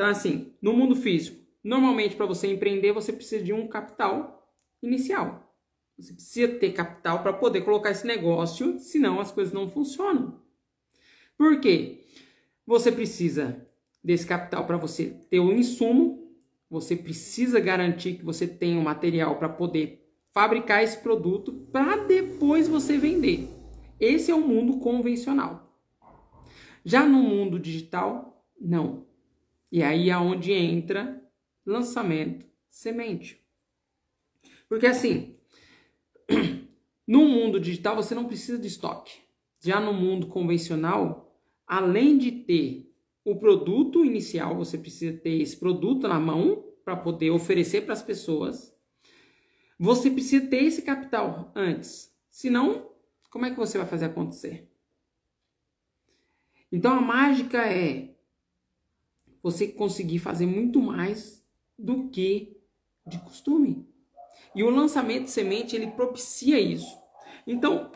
Então, assim, no mundo físico, normalmente para você empreender, você precisa de um capital inicial. Você precisa ter capital para poder colocar esse negócio, senão as coisas não funcionam. Por quê? Você precisa desse capital para você ter o insumo, você precisa garantir que você tem o material para poder fabricar esse produto para depois você vender. Esse é o mundo convencional. Já no mundo digital, não. E aí é onde entra lançamento semente. Porque assim, no mundo digital você não precisa de estoque. Já no mundo convencional, além de ter o produto inicial, você precisa ter esse produto na mão para poder oferecer para as pessoas. Você precisa ter esse capital antes. Senão, como é que você vai fazer acontecer? Então a mágica é você conseguir fazer muito mais do que de costume. E o lançamento de semente ele propicia isso. Então,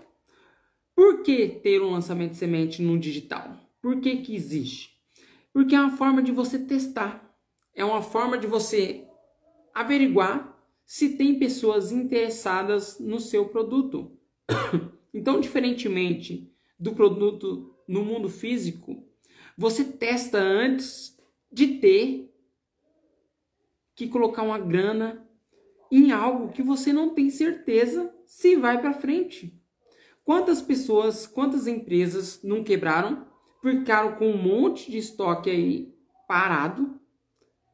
por que ter um lançamento de semente no digital? Por que que existe? Porque é uma forma de você testar, é uma forma de você averiguar se tem pessoas interessadas no seu produto. Então, diferentemente do produto no mundo físico, você testa antes de ter que colocar uma grana em algo que você não tem certeza se vai para frente. Quantas pessoas, quantas empresas não quebraram ficaram com um monte de estoque aí parado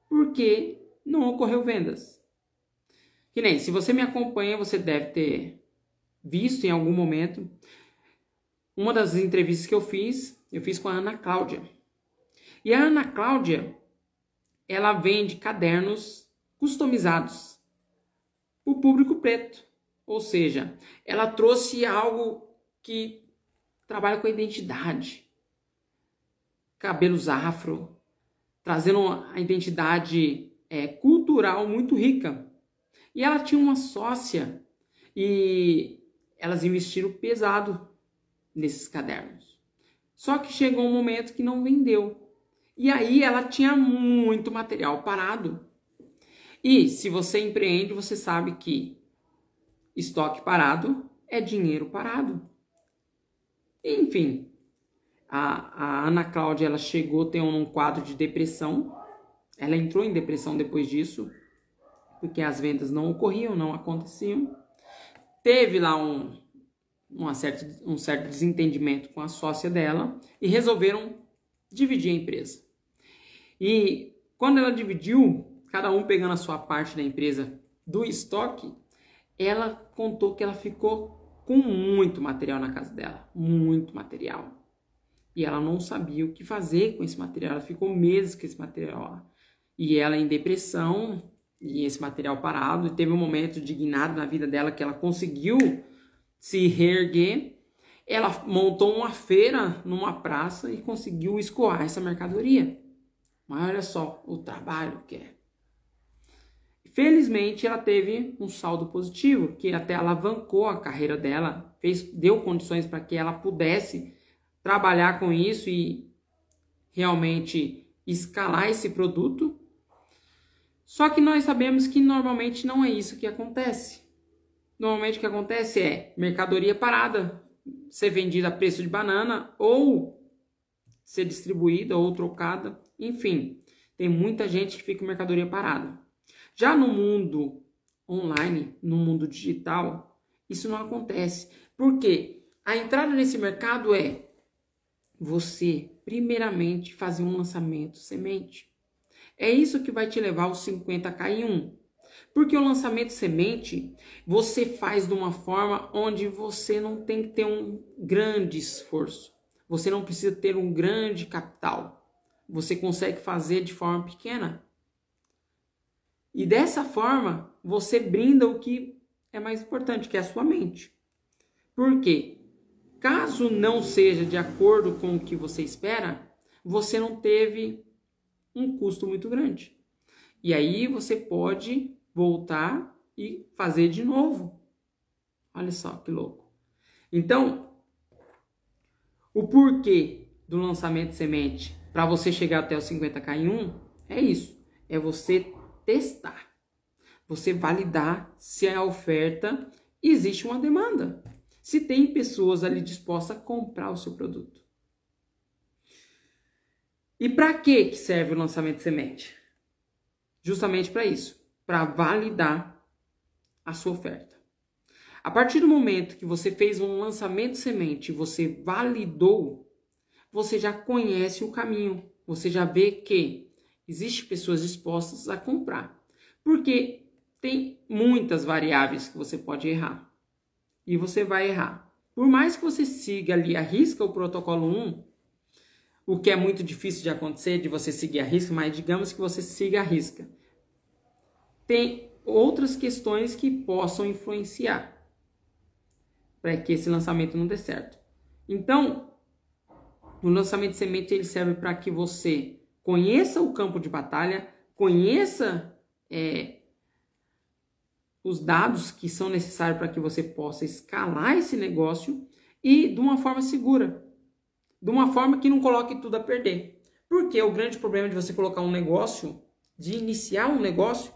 porque não ocorreu vendas. Que nem, se você me acompanha, você deve ter visto em algum momento uma das entrevistas que eu fiz, eu fiz com a Ana Cláudia. E a Ana Cláudia, ela vende cadernos customizados para o público preto. Ou seja, ela trouxe algo que trabalha com a identidade cabelos afro, trazendo a identidade é, cultural muito rica. E ela tinha uma sócia e elas investiram pesado nesses cadernos. Só que chegou um momento que não vendeu. E aí ela tinha muito material parado. E se você empreende, você sabe que estoque parado é dinheiro parado. Enfim, a, a Ana Cláudia ela chegou a ter um quadro de depressão. Ela entrou em depressão depois disso, porque as vendas não ocorriam, não aconteciam. Teve lá um, uma certa, um certo desentendimento com a sócia dela e resolveram dividir a empresa. E quando ela dividiu, cada um pegando a sua parte da empresa do estoque, ela contou que ela ficou com muito material na casa dela, muito material e ela não sabia o que fazer com esse material. Ela ficou meses com esse material lá. E ela em depressão e esse material parado. E teve um momento dignado na vida dela que ela conseguiu se reerguer. Ela montou uma feira numa praça e conseguiu escoar essa mercadoria. Mas olha só o trabalho que é. Felizmente ela teve um saldo positivo, que até alavancou a carreira dela, fez, deu condições para que ela pudesse trabalhar com isso e realmente escalar esse produto. Só que nós sabemos que normalmente não é isso que acontece. Normalmente o que acontece é mercadoria parada, ser vendida a preço de banana ou ser distribuída ou trocada, enfim, tem muita gente que fica com mercadoria parada. Já no mundo online, no mundo digital, isso não acontece. Porque a entrada nesse mercado é você, primeiramente, fazer um lançamento semente. É isso que vai te levar aos 50k em um. Porque o lançamento semente você faz de uma forma onde você não tem que ter um grande esforço. Você não precisa ter um grande capital. Você consegue fazer de forma pequena. E dessa forma, você brinda o que é mais importante, que é a sua mente. Por quê? Caso não seja de acordo com o que você espera, você não teve um custo muito grande. E aí você pode voltar e fazer de novo. Olha só que louco. Então, o porquê do lançamento semente para você chegar até os 50k em 1 É isso. É você testar. Você validar se a oferta existe uma demanda. Se tem pessoas ali dispostas a comprar o seu produto. E para que serve o lançamento semente? Justamente para isso, para validar a sua oferta. A partir do momento que você fez um lançamento semente, você validou, você já conhece o caminho, você já vê que existem pessoas dispostas a comprar. Porque tem muitas variáveis que você pode errar. E você vai errar. Por mais que você siga ali, arrisca o protocolo 1, o que é muito difícil de acontecer, de você seguir a risca, mas digamos que você siga a risca. Tem outras questões que possam influenciar para que esse lançamento não dê certo. Então, o lançamento de semente ele serve para que você conheça o campo de batalha, conheça é, os dados que são necessários para que você possa escalar esse negócio e de uma forma segura, de uma forma que não coloque tudo a perder. Porque o grande problema de você colocar um negócio, de iniciar um negócio,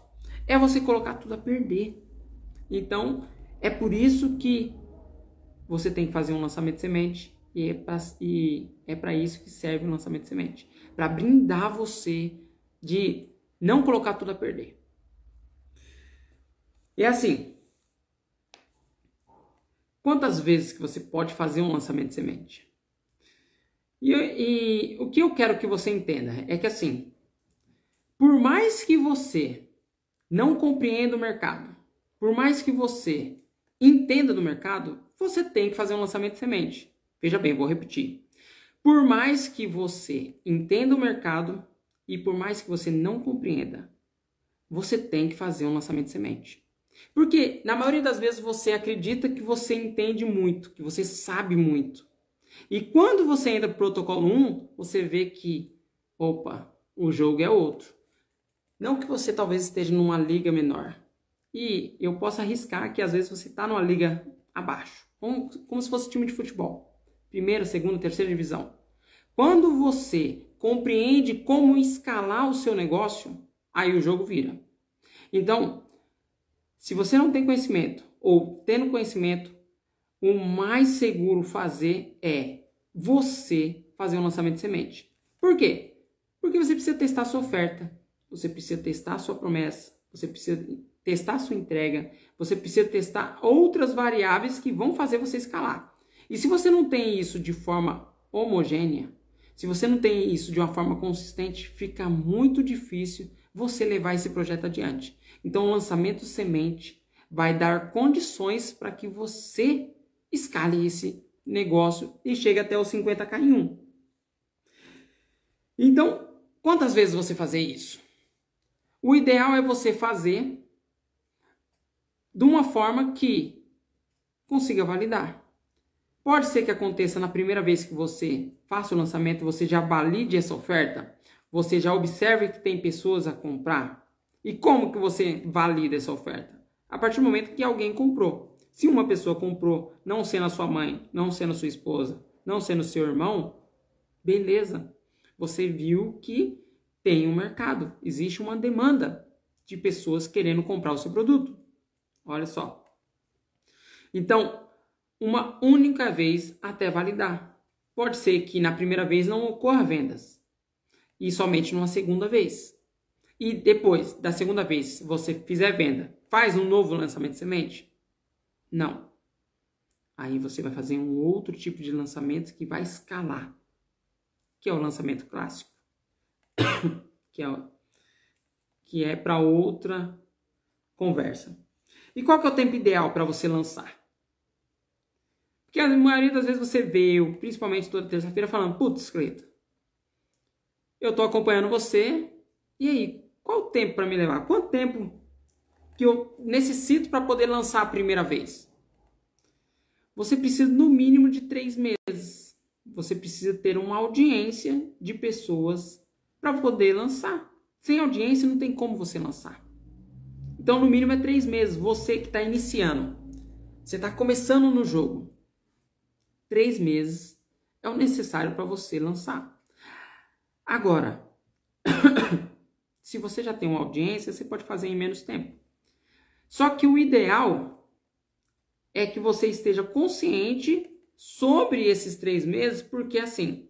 é você colocar tudo a perder. Então, é por isso que você tem que fazer um lançamento de semente e é para é isso que serve o lançamento de semente, para brindar você de não colocar tudo a perder. E é assim, quantas vezes que você pode fazer um lançamento de semente? E, e o que eu quero que você entenda é que assim, por mais que você não compreenda o mercado, por mais que você entenda do mercado, você tem que fazer um lançamento de semente. Veja bem, vou repetir. Por mais que você entenda o mercado e por mais que você não compreenda, você tem que fazer um lançamento de semente. Porque na maioria das vezes você acredita que você entende muito, que você sabe muito. E quando você entra para protocolo 1, você vê que, opa, o jogo é outro. Não que você talvez esteja numa liga menor. E eu posso arriscar que às vezes você está numa liga abaixo, como, como se fosse time de futebol. Primeira, segunda, terceira divisão. Quando você compreende como escalar o seu negócio, aí o jogo vira. Então, se você não tem conhecimento ou tendo conhecimento, o mais seguro fazer é você fazer um lançamento de semente. Por quê? Porque você precisa testar a sua oferta, você precisa testar a sua promessa, você precisa testar sua entrega, você precisa testar outras variáveis que vão fazer você escalar. E se você não tem isso de forma homogênea, se você não tem isso de uma forma consistente, fica muito difícil você levar esse projeto adiante. Então, o lançamento semente vai dar condições para que você escale esse negócio e chegue até os 50k em um. Então, quantas vezes você fazer isso? O ideal é você fazer de uma forma que consiga validar. Pode ser que aconteça na primeira vez que você faça o lançamento, você já valide essa oferta, você já observe que tem pessoas a comprar. E como que você valida essa oferta? A partir do momento que alguém comprou. Se uma pessoa comprou, não sendo a sua mãe, não sendo a sua esposa, não sendo seu irmão, beleza. Você viu que tem um mercado, existe uma demanda de pessoas querendo comprar o seu produto. Olha só. Então, uma única vez até validar. Pode ser que na primeira vez não ocorra vendas e somente numa segunda vez. E depois da segunda vez, você fizer venda, faz um novo lançamento de semente? Não. Aí você vai fazer um outro tipo de lançamento que vai escalar, que é o lançamento clássico, que é, que é para outra conversa. E qual que é o tempo ideal para você lançar? Porque a maioria das vezes você vê, principalmente toda terça-feira, falando, putz, Cleito, eu estou acompanhando você, e aí, qual o tempo para me levar? Quanto tempo que eu necessito para poder lançar a primeira vez? Você precisa no mínimo de três meses. Você precisa ter uma audiência de pessoas para poder lançar. Sem audiência não tem como você lançar. Então, no mínimo é três meses. Você que está iniciando, você está começando no jogo. Três meses é o necessário para você lançar. Agora, Se você já tem uma audiência, você pode fazer em menos tempo. Só que o ideal é que você esteja consciente sobre esses três meses, porque assim,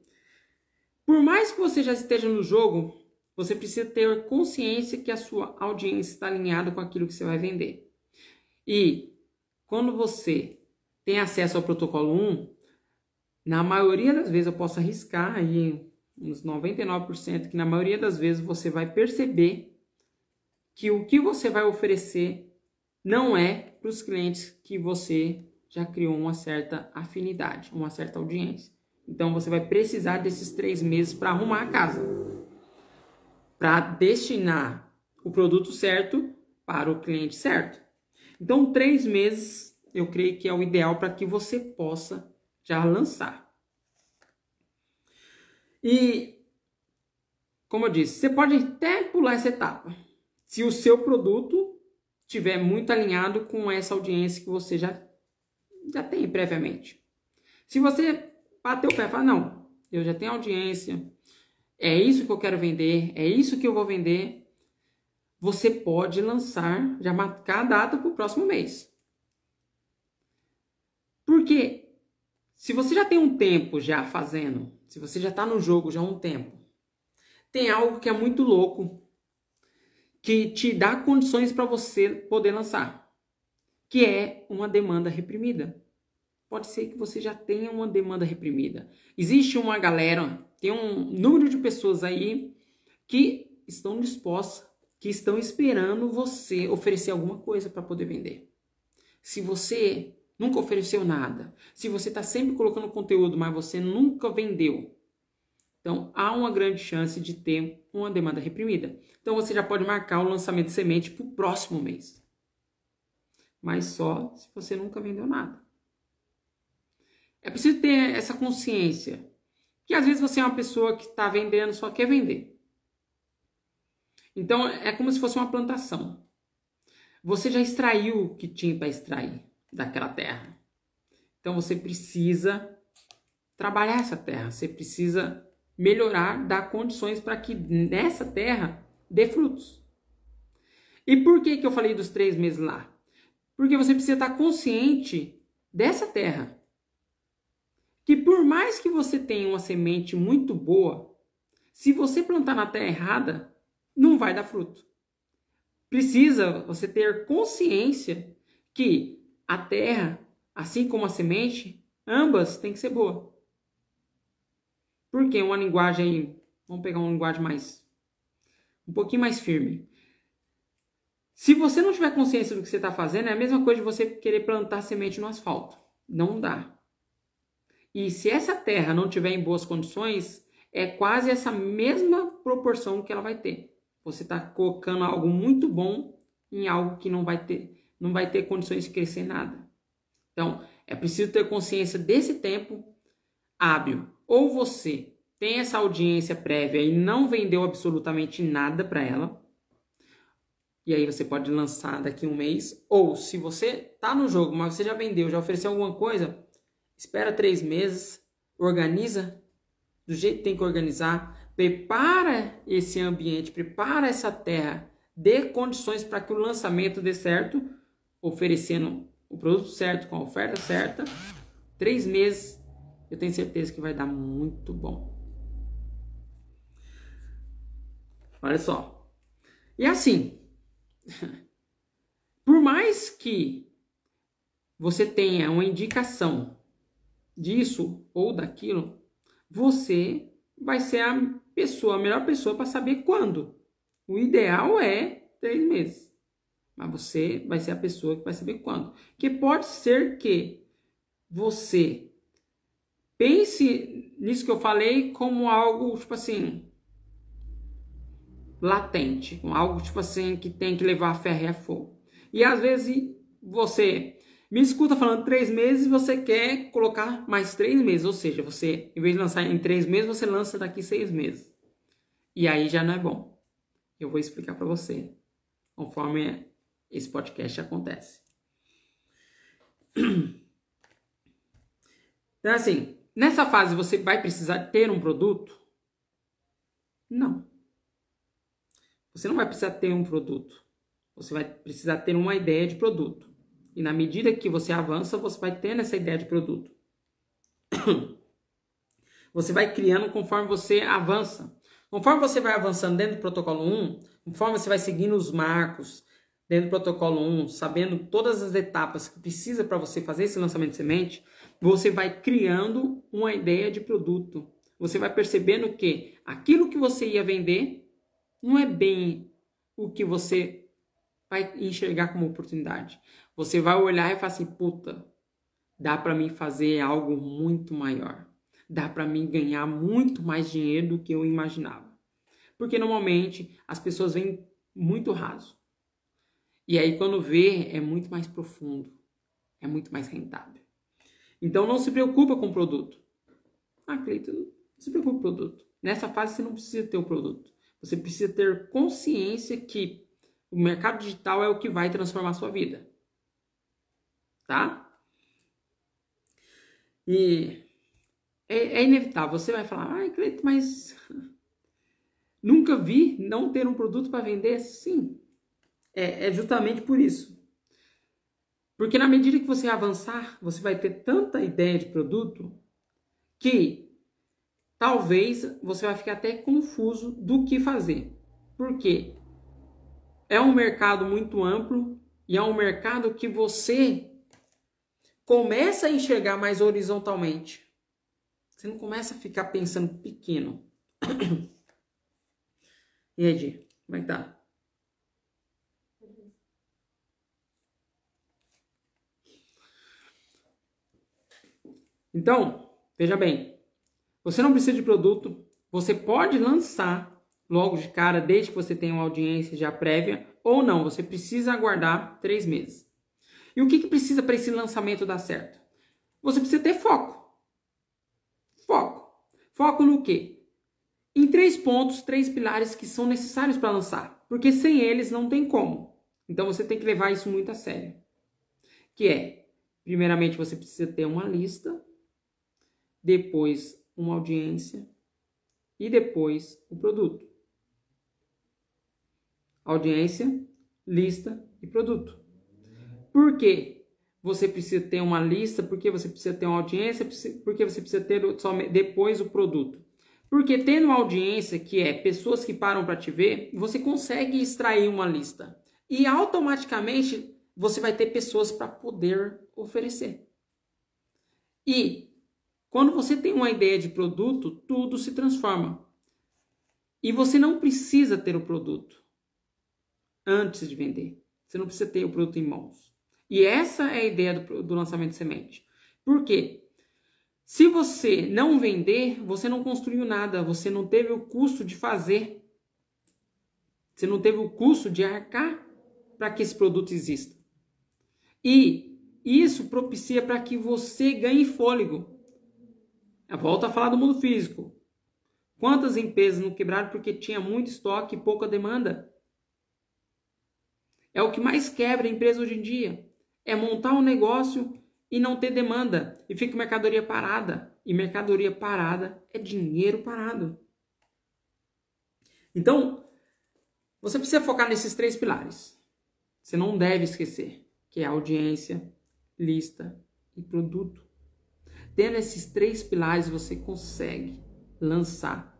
por mais que você já esteja no jogo, você precisa ter consciência que a sua audiência está alinhada com aquilo que você vai vender. E quando você tem acesso ao protocolo 1, na maioria das vezes eu posso arriscar aí uns 99% que na maioria das vezes você vai perceber que o que você vai oferecer não é para os clientes que você já criou uma certa afinidade, uma certa audiência. Então você vai precisar desses três meses para arrumar a casa, para destinar o produto certo para o cliente certo. Então três meses eu creio que é o ideal para que você possa já lançar. E como eu disse, você pode até pular essa etapa, se o seu produto estiver muito alinhado com essa audiência que você já já tem previamente. Se você bater o pé e falar, não, eu já tenho audiência, é isso que eu quero vender, é isso que eu vou vender, você pode lançar, já marcar a data para o próximo mês. Porque se você já tem um tempo já fazendo, se você já está no jogo já há um tempo, tem algo que é muito louco que te dá condições para você poder lançar que é uma demanda reprimida. Pode ser que você já tenha uma demanda reprimida. Existe uma galera, tem um número de pessoas aí que estão dispostas, que estão esperando você oferecer alguma coisa para poder vender. Se você nunca ofereceu nada, se você está sempre colocando conteúdo, mas você nunca vendeu, então há uma grande chance de ter uma demanda reprimida. Então você já pode marcar o lançamento de semente para o próximo mês mas só se você nunca vendeu nada. É preciso ter essa consciência que às vezes você é uma pessoa que está vendendo, só quer vender. Então é como se fosse uma plantação. Você já extraiu o que tinha para extrair daquela terra. Então você precisa trabalhar essa terra, você precisa melhorar, dar condições para que nessa terra dê frutos. E por que, que eu falei dos três meses lá? Porque você precisa estar consciente dessa terra. Que por mais que você tenha uma semente muito boa, se você plantar na terra errada, não vai dar fruto. Precisa você ter consciência que a terra, assim como a semente, ambas têm que ser boa. Porque uma linguagem, vamos pegar uma linguagem mais um pouquinho mais firme. Se você não tiver consciência do que você está fazendo, é a mesma coisa de você querer plantar semente no asfalto. Não dá. E se essa terra não tiver em boas condições, é quase essa mesma proporção que ela vai ter. Você está colocando algo muito bom em algo que não vai ter, não vai ter condições de crescer nada. Então, é preciso ter consciência desse tempo hábil. Ou você tem essa audiência prévia e não vendeu absolutamente nada para ela, e aí você pode lançar daqui um mês. Ou se você tá no jogo, mas você já vendeu, já ofereceu alguma coisa, espera três meses, organiza do jeito que tem que organizar, prepara esse ambiente, prepara essa terra, dê condições para que o lançamento dê certo, oferecendo o produto certo, com a oferta certa. Três meses, eu tenho certeza que vai dar muito bom. Olha só. E assim, Por mais que você tenha uma indicação disso ou daquilo, você vai ser a pessoa, a melhor pessoa para saber quando. O ideal é três meses. Mas você vai ser a pessoa que vai saber quando. Que pode ser que você pense nisso que eu falei como algo, tipo assim, latente, algo tipo assim que tem que levar a ferro e a fogo. E às vezes você me escuta falando três meses e você quer colocar mais três meses, ou seja, você, em vez de lançar em três meses, você lança daqui seis meses. E aí já não é bom. Eu vou explicar para você conforme esse podcast acontece. Então, assim, nessa fase você vai precisar ter um produto? Não. você não vai precisar ter um produto. Você vai precisar ter uma ideia de produto. E na medida que você avança, você vai tendo essa ideia de produto. Você vai criando conforme você avança. Conforme você vai avançando dentro do protocolo 1, conforme você vai seguindo os marcos dentro do protocolo 1, sabendo todas as etapas que precisa para você fazer esse lançamento de semente, você vai criando uma ideia de produto. Você vai percebendo que aquilo que você ia vender não é bem o que você vai enxergar como oportunidade. Você vai olhar e falar assim: puta, dá para mim fazer algo muito maior. Dá para mim ganhar muito mais dinheiro do que eu imaginava. Porque normalmente as pessoas vêm muito raso. E aí quando vê é muito mais profundo, é muito mais rentável. Então não se preocupa com o produto. Ah, Cleiton, não se preocupa com o produto. Nessa fase você não precisa ter o produto. Você precisa ter consciência que o mercado digital é o que vai transformar a sua vida. Tá? E é, é inevitável. Você vai falar, ai, Cleiton, mas nunca vi não ter um produto para vender? Sim, é, é justamente por isso. Porque na medida que você avançar, você vai ter tanta ideia de produto que talvez você vai ficar até confuso do que fazer. Por quê? É um mercado muito amplo e é um mercado que você começa a enxergar mais horizontalmente. Você não começa a ficar pensando pequeno. e aí, Di, como é que tá? Então, veja bem, você não precisa de produto, você pode lançar logo de cara, desde que você tenha uma audiência já prévia, ou não, você precisa aguardar três meses. E o que, que precisa para esse lançamento dar certo? Você precisa ter foco. Foco. Foco no quê? Em três pontos, três pilares que são necessários para lançar, porque sem eles não tem como. Então você tem que levar isso muito a sério. Que é, primeiramente você precisa ter uma lista depois uma audiência e depois o produto. Audiência, lista e produto. Por quê? Você precisa ter uma lista, porque você precisa ter uma audiência, porque você precisa ter depois o produto. Porque tendo uma audiência, que é pessoas que param para te ver, você consegue extrair uma lista. E automaticamente você vai ter pessoas para poder oferecer. E quando você tem uma ideia de produto, tudo se transforma. E você não precisa ter o produto antes de vender. Você não precisa ter o produto em mãos. E essa é a ideia do, do lançamento de semente. Por quê? Se você não vender, você não construiu nada, você não teve o custo de fazer. Você não teve o custo de arcar para que esse produto exista. E isso propicia para que você ganhe fôlego. Volta a falar do mundo físico. Quantas empresas não quebraram porque tinha muito estoque e pouca demanda? É o que mais quebra a empresa hoje em dia. É montar um negócio e não ter demanda e fica mercadoria parada. E mercadoria parada é dinheiro parado. Então, você precisa focar nesses três pilares. Você não deve esquecer, que é audiência, lista e produto. Tendo esses três pilares, você consegue lançar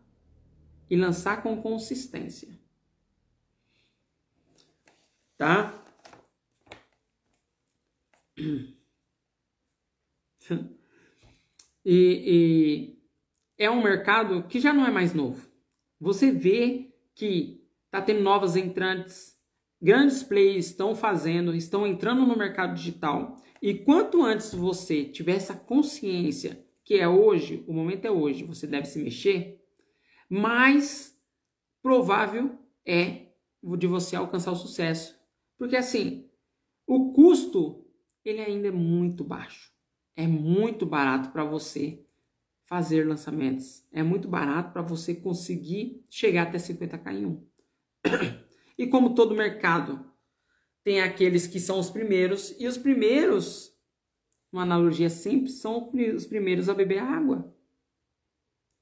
e lançar com consistência. Tá? E, e, é um mercado que já não é mais novo. Você vê que está tendo novas entrantes, grandes players estão fazendo, estão entrando no mercado digital e quanto antes você tiver essa consciência que é hoje, o momento é hoje, você deve se mexer, mais provável é de você alcançar o sucesso. Porque assim, o custo ele ainda é muito baixo. É muito barato para você fazer lançamentos. É muito barato para você conseguir chegar até 50k em um. E como todo mercado tem aqueles que são os primeiros, e os primeiros, uma analogia simples, são os primeiros a beber água.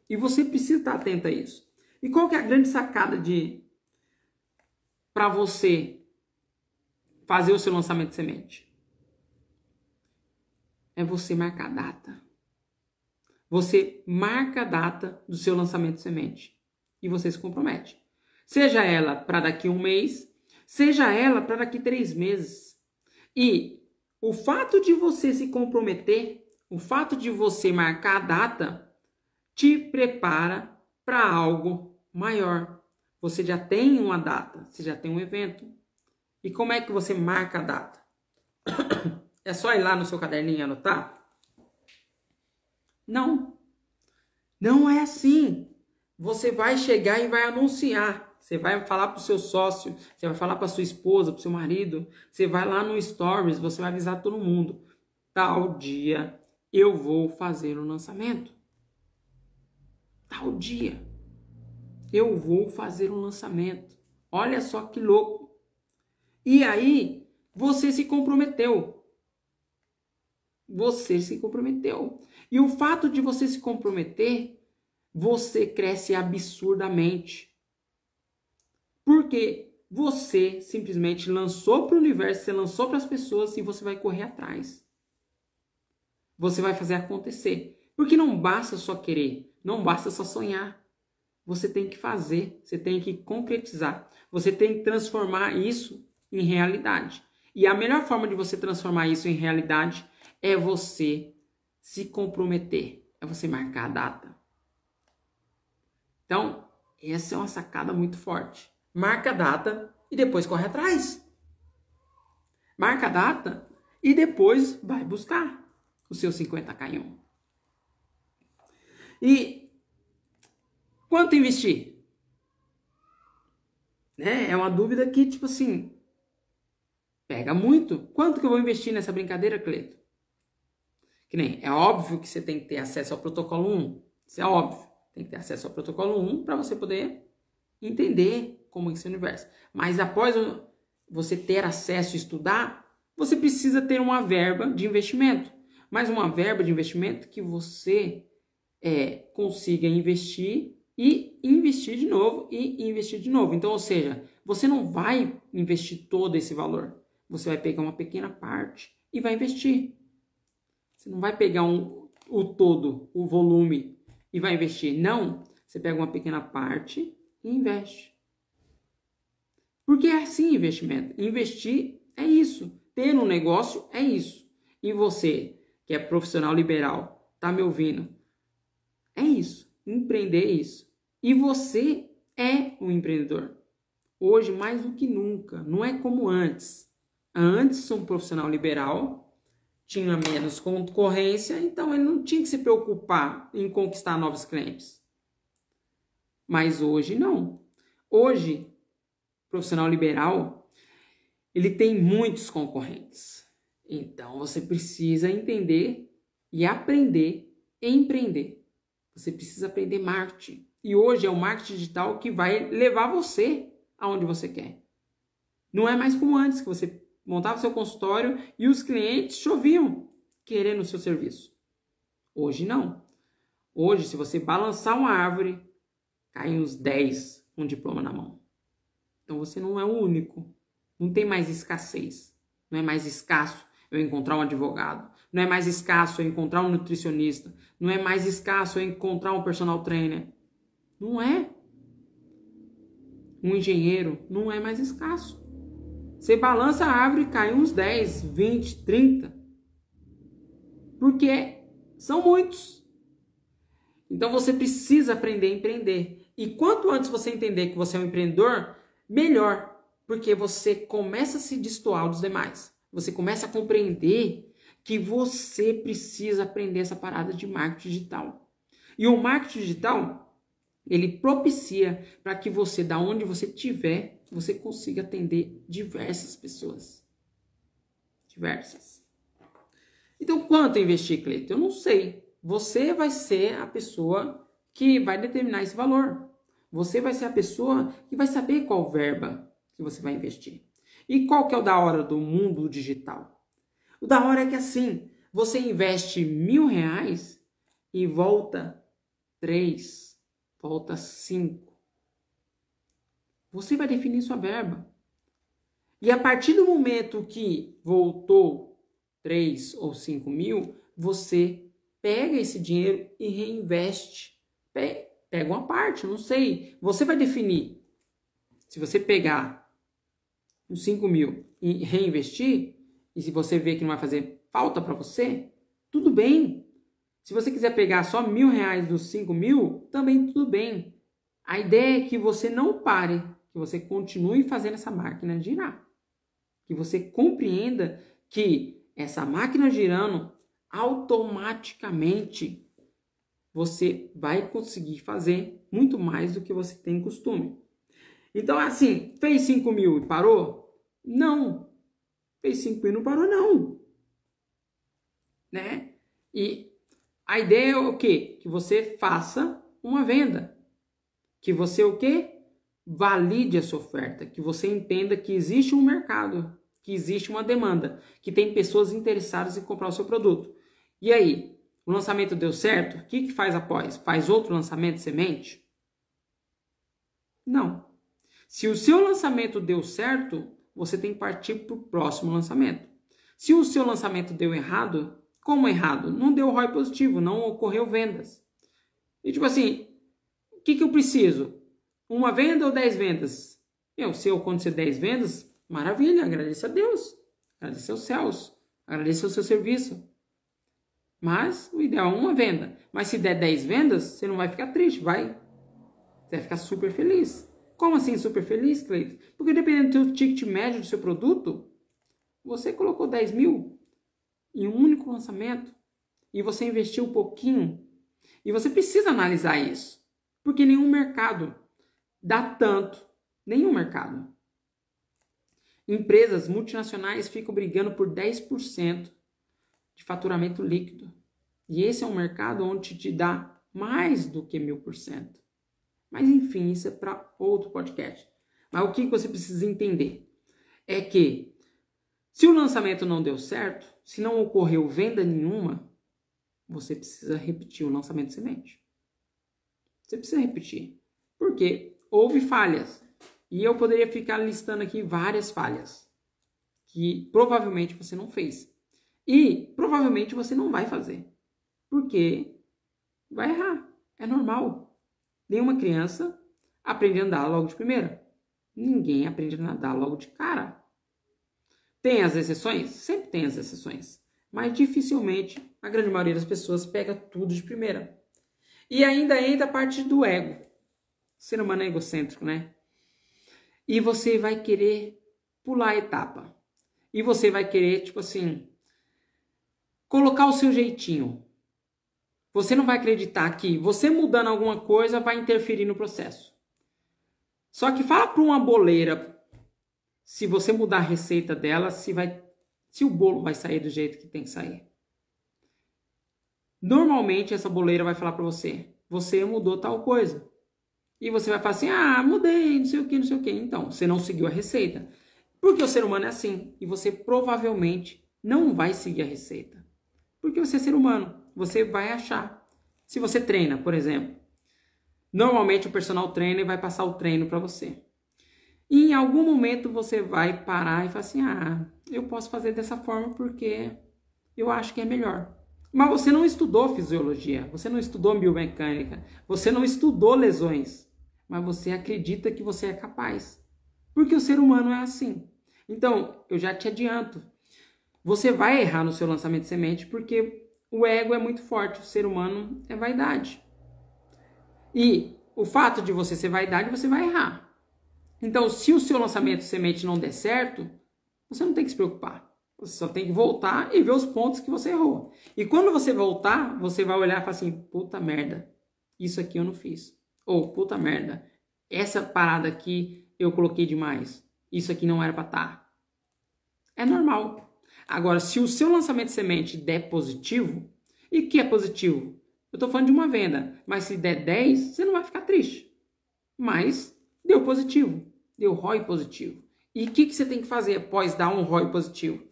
E você precisa estar atento a isso. E qual que é a grande sacada de, para você fazer o seu lançamento de semente? É você marcar a data. Você marca a data do seu lançamento de semente e você se compromete. Seja ela para daqui um mês, seja ela para daqui três meses. E o fato de você se comprometer, o fato de você marcar a data, te prepara para algo maior. Você já tem uma data, você já tem um evento. E como é que você marca a data? É só ir lá no seu caderninho e anotar? Não. Não é assim. Você vai chegar e vai anunciar. Você vai falar para o seu sócio, você vai falar para sua esposa, para seu marido. Você vai lá no Stories, você vai avisar todo mundo. Tal dia eu vou fazer o lançamento. Tal dia eu vou fazer um lançamento. Olha só que louco. E aí, você se comprometeu. Você se comprometeu. E o fato de você se comprometer, você cresce absurdamente. Porque você simplesmente lançou para o universo, você lançou para as pessoas e você vai correr atrás. Você vai fazer acontecer. Porque não basta só querer, não basta só sonhar. Você tem que fazer, você tem que concretizar, você tem que transformar isso em realidade. E a melhor forma de você transformar isso em realidade é você se comprometer, é você marcar a data. Então, essa é uma sacada muito forte. Marca a data e depois corre atrás. Marca a data e depois vai buscar o seu 50k 1. E quanto investir? Né? É uma dúvida que, tipo assim, pega muito. Quanto que eu vou investir nessa brincadeira, Cleito? Que nem, é óbvio que você tem que ter acesso ao protocolo 1. Isso é óbvio. Tem que ter acesso ao protocolo 1 para você poder entender como é esse universo. Mas após você ter acesso e estudar, você precisa ter uma verba de investimento. Mas uma verba de investimento que você é, consiga investir e investir de novo e investir de novo. Então, ou seja, você não vai investir todo esse valor. Você vai pegar uma pequena parte e vai investir. Você não vai pegar um, o todo, o volume e vai investir. Não. Você pega uma pequena parte e investe. Porque é assim investimento. Investir é isso. Ter um negócio é isso. E você, que é profissional liberal, tá me ouvindo? É isso. Empreender é isso. E você é um empreendedor. Hoje, mais do que nunca. Não é como antes. Antes, um profissional liberal tinha menos concorrência, então ele não tinha que se preocupar em conquistar novos clientes. Mas hoje não. Hoje, profissional liberal, ele tem muitos concorrentes. Então você precisa entender e aprender a empreender. Você precisa aprender marketing. E hoje é o marketing digital que vai levar você aonde você quer. Não é mais como antes que você montava seu consultório e os clientes choviam querendo o seu serviço. Hoje não. Hoje, se você balançar uma árvore, caem uns 10 com um diploma na mão. Então você não é o único. Não tem mais escassez. Não é mais escasso eu encontrar um advogado. Não é mais escasso eu encontrar um nutricionista. Não é mais escasso eu encontrar um personal trainer. Não é. Um engenheiro não é mais escasso. Você balança a árvore e cai uns 10, 20, 30. Porque são muitos. Então você precisa aprender a empreender. E quanto antes você entender que você é um empreendedor, melhor. Porque você começa a se destoar dos demais. Você começa a compreender que você precisa aprender essa parada de marketing digital. E o marketing digital, ele propicia para que você, da onde você estiver, você consiga atender diversas pessoas. Diversas. Então, quanto investir, Cleito? Eu não sei. Você vai ser a pessoa que vai determinar esse valor. Você vai ser a pessoa que vai saber qual verba que você vai investir. E qual que é o da hora do mundo digital? O da hora é que assim, você investe mil reais e volta três, volta cinco. Você vai definir sua verba. E a partir do momento que voltou 3 ou 5 mil, você pega esse dinheiro e reinveste. Pega uma parte, não sei. Você vai definir. Se você pegar os 5 mil e reinvestir, e se você vê que não vai fazer falta para você, tudo bem. Se você quiser pegar só mil reais dos 5 mil, também tudo bem. A ideia é que você não pare, que você continue fazendo essa máquina girar. Que você compreenda que essa máquina girando, automaticamente você vai conseguir fazer muito mais do que você tem costume. Então, assim, fez 5 mil e parou? Não. Fez 5 mil e não parou, não. Né? E a ideia é o quê? Que você faça uma venda. Que você o quê? Valide essa oferta. Que você entenda que existe um mercado, que existe uma demanda, que tem pessoas interessadas em comprar o seu produto. E aí, o lançamento deu certo? O que, que faz após? Faz outro lançamento semente? Não. Se o seu lançamento deu certo, você tem que partir para o próximo lançamento. Se o seu lançamento deu errado, como errado? Não deu ROI positivo, não ocorreu vendas. E tipo assim, o que, que eu preciso? Uma venda ou dez vendas? Meu, se eu acontecer dez vendas, maravilha, agradeça a Deus, agradeça aos céus, agradeça o seu serviço. Mas o ideal é uma venda. Mas se der dez vendas, você não vai ficar triste, vai. Você vai ficar super feliz. Como assim super feliz, Cleiton? Porque dependendo do ticket médio do seu produto, você colocou 10 mil em um único lançamento e você investiu um pouquinho. E você precisa analisar isso. Porque nenhum mercado dá tanto. Nenhum mercado. Empresas multinacionais ficam brigando por 10% de faturamento líquido. E esse é um mercado onde te dá mais do que mil por cento. Mas enfim, isso é para outro podcast. Mas o que você precisa entender é que se o lançamento não deu certo, se não ocorreu venda nenhuma, você precisa repetir o lançamento semente. Você precisa repetir. Porque houve falhas. E eu poderia ficar listando aqui várias falhas que provavelmente você não fez. E provavelmente você não vai fazer. Porque vai errar. É normal. Nenhuma criança aprende a andar logo de primeira. Ninguém aprende a nadar logo de cara. Tem as exceções? Sempre tem as exceções. Mas dificilmente a grande maioria das pessoas pega tudo de primeira. E ainda entra a parte do ego. Ser humano é egocêntrico, né? E você vai querer pular a etapa. E você vai querer, tipo assim, colocar o seu jeitinho. Você não vai acreditar que você mudando alguma coisa vai interferir no processo. Só que fala para uma boleira se você mudar a receita dela, se vai se o bolo vai sair do jeito que tem que sair. Normalmente essa boleira vai falar para você: "Você mudou tal coisa". E você vai falar assim: "Ah, mudei, não sei o que, não sei o que". Então, você não seguiu a receita. Porque o ser humano é assim e você provavelmente não vai seguir a receita. Porque você é ser humano você vai achar. Se você treina, por exemplo, normalmente o personal trainer vai passar o treino para você. E em algum momento você vai parar e falar assim: ah, eu posso fazer dessa forma porque eu acho que é melhor. Mas você não estudou fisiologia, você não estudou biomecânica, você não estudou lesões, mas você acredita que você é capaz. Porque o ser humano é assim. Então, eu já te adianto, você vai errar no seu lançamento de semente porque o ego é muito forte, o ser humano é vaidade. E o fato de você ser vaidade, você vai errar. Então, se o seu lançamento de semente não der certo, você não tem que se preocupar. Você só tem que voltar e ver os pontos que você errou. E quando você voltar, você vai olhar e falar assim: puta merda, isso aqui eu não fiz. Ou puta merda, essa parada aqui eu coloquei demais. Isso aqui não era para estar. Tá. É normal. Agora, se o seu lançamento de semente der positivo, e que é positivo? Eu estou falando de uma venda, mas se der 10, você não vai ficar triste. Mas deu positivo, deu ROI positivo. E o que, que você tem que fazer após dar um ROI positivo?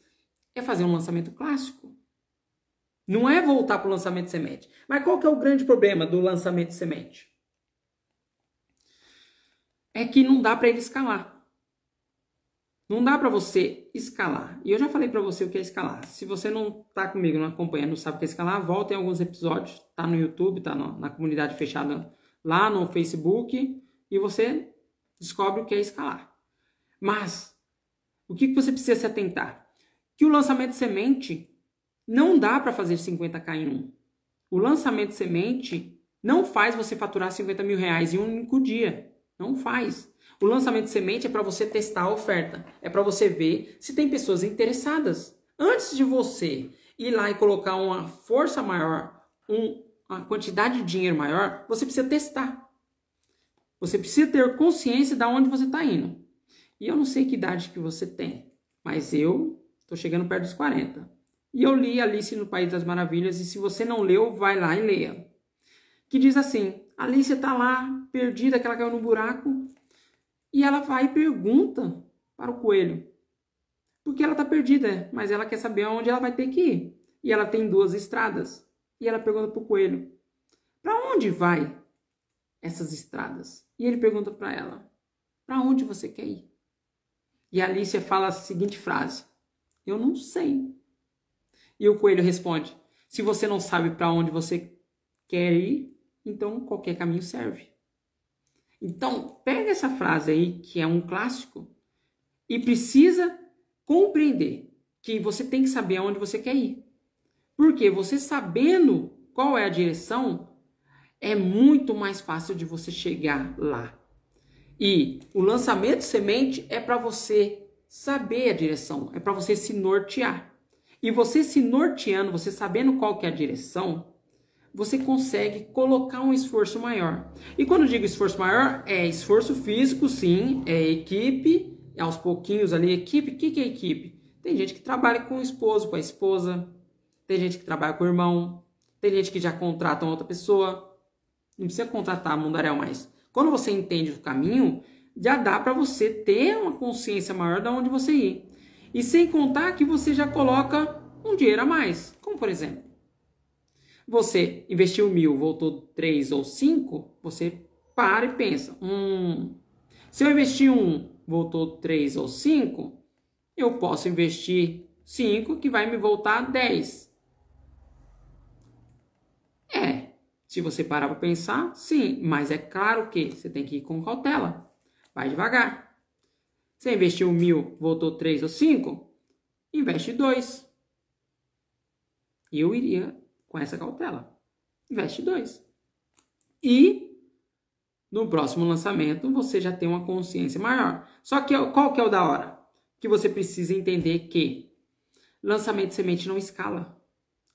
É fazer um lançamento clássico. Não é voltar para o lançamento de semente. Mas qual que é o grande problema do lançamento de semente? É que não dá para ele escalar. Não dá para você escalar. E eu já falei para você o que é escalar. Se você não tá comigo, não acompanha, não sabe o que é escalar, volta em alguns episódios. Tá no YouTube, tá no, na comunidade fechada lá no Facebook e você descobre o que é escalar. Mas o que você precisa se atentar? Que o lançamento semente não dá para fazer 50k em um. O lançamento semente não faz você faturar 50 mil reais em um único dia. Não faz. O lançamento de semente é para você testar a oferta. É para você ver se tem pessoas interessadas. Antes de você ir lá e colocar uma força maior, um, uma quantidade de dinheiro maior, você precisa testar. Você precisa ter consciência de onde você está indo. E eu não sei que idade que você tem, mas eu estou chegando perto dos 40. E eu li Alice no País das Maravilhas, e se você não leu, vai lá e leia. Que diz assim: Alice está lá, perdida, que ela caiu no buraco, e ela vai e pergunta para o coelho. Porque ela está perdida, mas ela quer saber aonde ela vai ter que ir. E ela tem duas estradas. E ela pergunta para o coelho: Para onde vai essas estradas? E ele pergunta para ela: Para onde você quer ir? E a Alicia fala a seguinte frase: Eu não sei. E o coelho responde: Se você não sabe para onde você quer ir, então qualquer caminho serve. Então, pega essa frase aí, que é um clássico, e precisa compreender que você tem que saber aonde você quer ir. Porque você sabendo qual é a direção, é muito mais fácil de você chegar lá. E o lançamento de semente é para você saber a direção, é para você se nortear. E você se norteando, você sabendo qual que é a direção, você consegue colocar um esforço maior. E quando digo esforço maior, é esforço físico, sim, é equipe, aos pouquinhos ali, equipe, o que, que é equipe? Tem gente que trabalha com o esposo, com a esposa, tem gente que trabalha com o irmão, tem gente que já contrata outra pessoa. Não precisa contratar mundaréu mais. Quando você entende o caminho, já dá para você ter uma consciência maior de onde você ir. E sem contar que você já coloca um dinheiro a mais. Como por exemplo, você investiu mil, voltou três ou cinco, você para e pensa: hum, se eu investir um, voltou três ou cinco, eu posso investir cinco que vai me voltar dez. É, se você parar para pensar, sim, mas é claro que você tem que ir com cautela. Vai devagar. Você investiu mil, voltou três ou cinco, investe dois. Eu iria com essa cautela. Investe dois. E no próximo lançamento você já tem uma consciência maior. Só que qual que é o da hora? Que você precisa entender que lançamento de semente não escala.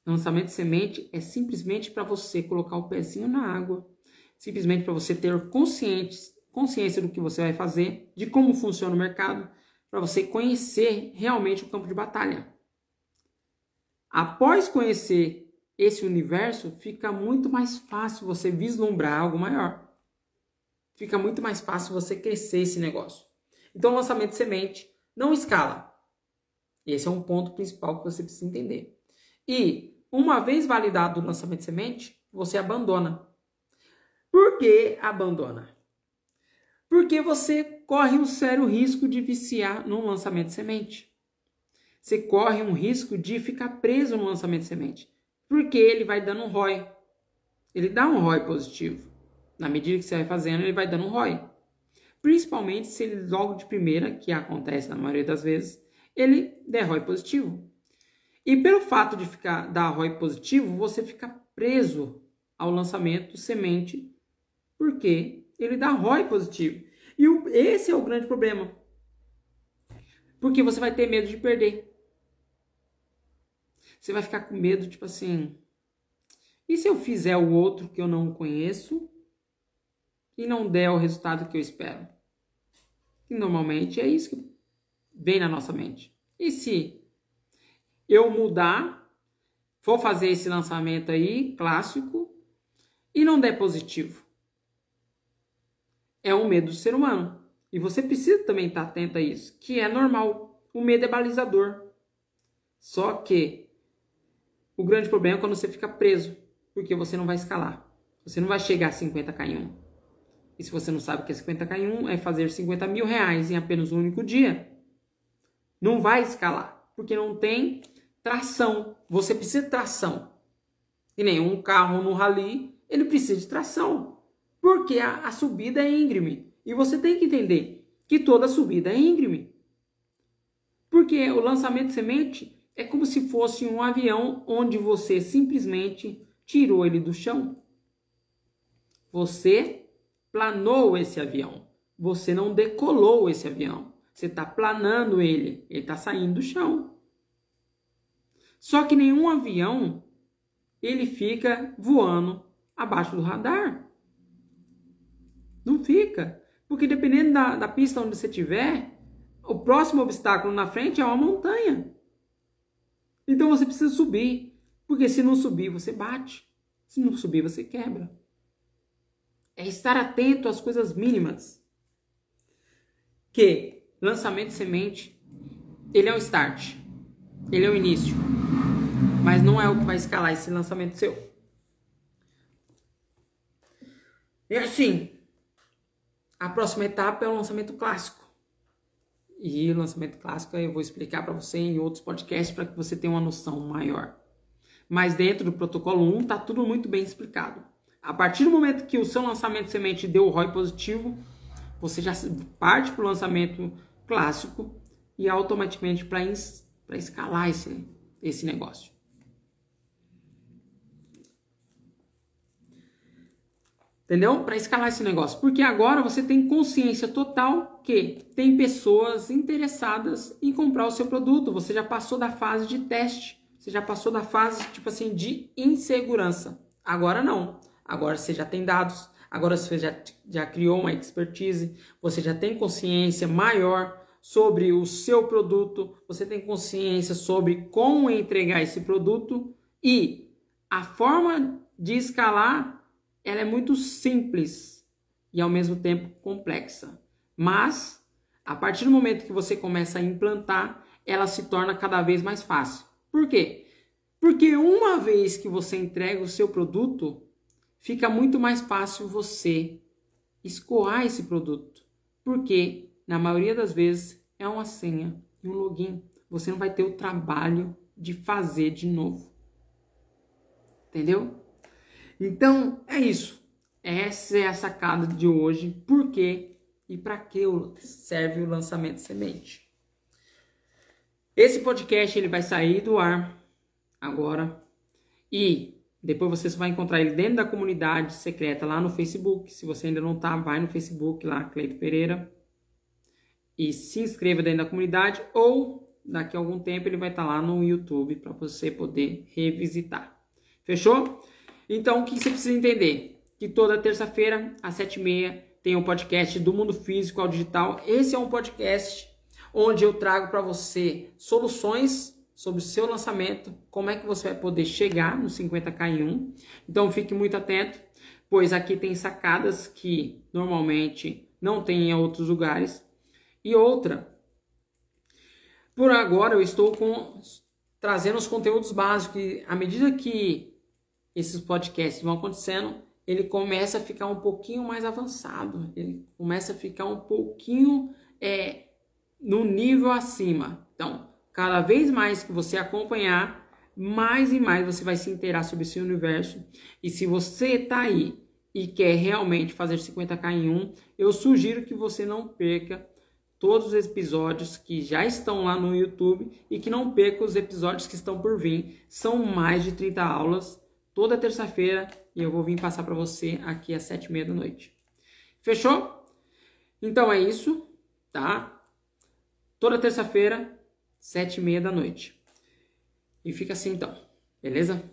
Lançamento de semente é simplesmente para você colocar o pezinho na água, simplesmente para você ter conscientes consciência do que você vai fazer, de como funciona o mercado, para você conhecer realmente o campo de batalha. Após conhecer esse universo, fica muito mais fácil você vislumbrar algo maior. Fica muito mais fácil você crescer esse negócio. Então, lançamento semente não escala. Esse é um ponto principal que você precisa entender. E, uma vez validado o lançamento semente, você abandona. Por que abandona? Porque você corre um sério risco de viciar no lançamento semente. Você corre um risco de ficar preso no lançamento semente. Porque ele vai dando um ROI. Ele dá um ROI positivo. Na medida que você vai fazendo, ele vai dando um ROI. Principalmente se ele logo de primeira, que acontece na maioria das vezes, ele der ROI positivo. E pelo fato de ficar dar ROI positivo, você fica preso ao lançamento semente, porque ele dá ROI positivo. E o, esse é o grande problema. Porque você vai ter medo de perder. Você vai ficar com medo, tipo assim. E se eu fizer o outro que eu não conheço e não der o resultado que eu espero? E normalmente é isso que vem na nossa mente. E se eu mudar, for fazer esse lançamento aí, clássico, e não der positivo? é um medo do ser humano. E você precisa também estar atento a isso, que é normal. O medo é balizador. Só que o grande problema é quando você fica preso, porque você não vai escalar. Você não vai chegar a 50k em um. E se você não sabe o que é 50k em um, é fazer 50 mil reais em apenas um único dia. Não vai escalar, porque não tem tração. Você precisa de tração. E nem um carro no rally, ele precisa de tração. Porque a, a subida é íngreme. E você tem que entender que toda subida é íngreme. Porque o lançamento de semente é como se fosse um avião onde você simplesmente tirou ele do chão. Você planou esse avião. Você não decolou esse avião. Você está planando ele. Ele está saindo do chão. Só que nenhum avião ele fica voando abaixo do radar. Não fica. Porque dependendo da, da pista onde você estiver, o próximo obstáculo na frente é uma montanha. Então você precisa subir. Porque se não subir, você bate. Se não subir, você quebra. É estar atento às coisas mínimas. Que lançamento de semente, ele é o start. Ele é o início. Mas não é o que vai escalar esse lançamento seu. E assim, a próxima etapa é o lançamento clássico. E o lançamento clássico eu vou explicar para você em outros podcasts para que você tenha uma noção maior. Mas dentro do protocolo 1 está tudo muito bem explicado. A partir do momento que o seu lançamento semente deu o ROI positivo, você já parte para o lançamento clássico e automaticamente para escalar esse, esse negócio. Entendeu? Para escalar esse negócio. Porque agora você tem consciência total que tem pessoas interessadas em comprar o seu produto. Você já passou da fase de teste. Você já passou da fase, tipo assim, de insegurança. Agora não. Agora você já tem dados. Agora você já, já criou uma expertise. Você já tem consciência maior sobre o seu produto. Você tem consciência sobre como entregar esse produto. E a forma de escalar ela é muito simples e ao mesmo tempo complexa. Mas a partir do momento que você começa a implantar, ela se torna cada vez mais fácil. Por quê? Porque uma vez que você entrega o seu produto, fica muito mais fácil você escoar esse produto. Porque na maioria das vezes é uma senha e um login. Você não vai ter o trabalho de fazer de novo. Entendeu? Então, é isso. Essa é a sacada de hoje. Por quê e para que serve o lançamento semente? Esse podcast ele vai sair do ar agora e depois você vai encontrar ele dentro da comunidade secreta lá no Facebook. Se você ainda não tá, vai no Facebook lá, Cleito Pereira, e se inscreva dentro da comunidade ou daqui a algum tempo ele vai estar tá lá no YouTube para você poder revisitar. Fechou? Então, o que você precisa entender? Que toda terça-feira, às sete e meia, tem o um podcast do Mundo Físico ao Digital. Esse é um podcast onde eu trago para você soluções sobre o seu lançamento, como é que você vai poder chegar no 50k em 1. Então, fique muito atento, pois aqui tem sacadas que normalmente não tem em outros lugares. E outra, por agora eu estou com trazendo os conteúdos básicos e à medida que esses podcasts vão acontecendo, ele começa a ficar um pouquinho mais avançado, ele começa a ficar um pouquinho é, no nível acima. Então, cada vez mais que você acompanhar, mais e mais você vai se inteirar sobre esse universo. E se você está aí e quer realmente fazer 50k em um, eu sugiro que você não perca todos os episódios que já estão lá no YouTube e que não perca os episódios que estão por vir. São mais de 30 aulas toda terça-feira e eu vou vir passar para você aqui às sete e meia da noite. Fechou? Então é isso, tá? Toda terça-feira, sete e meia da noite. E fica assim então, beleza?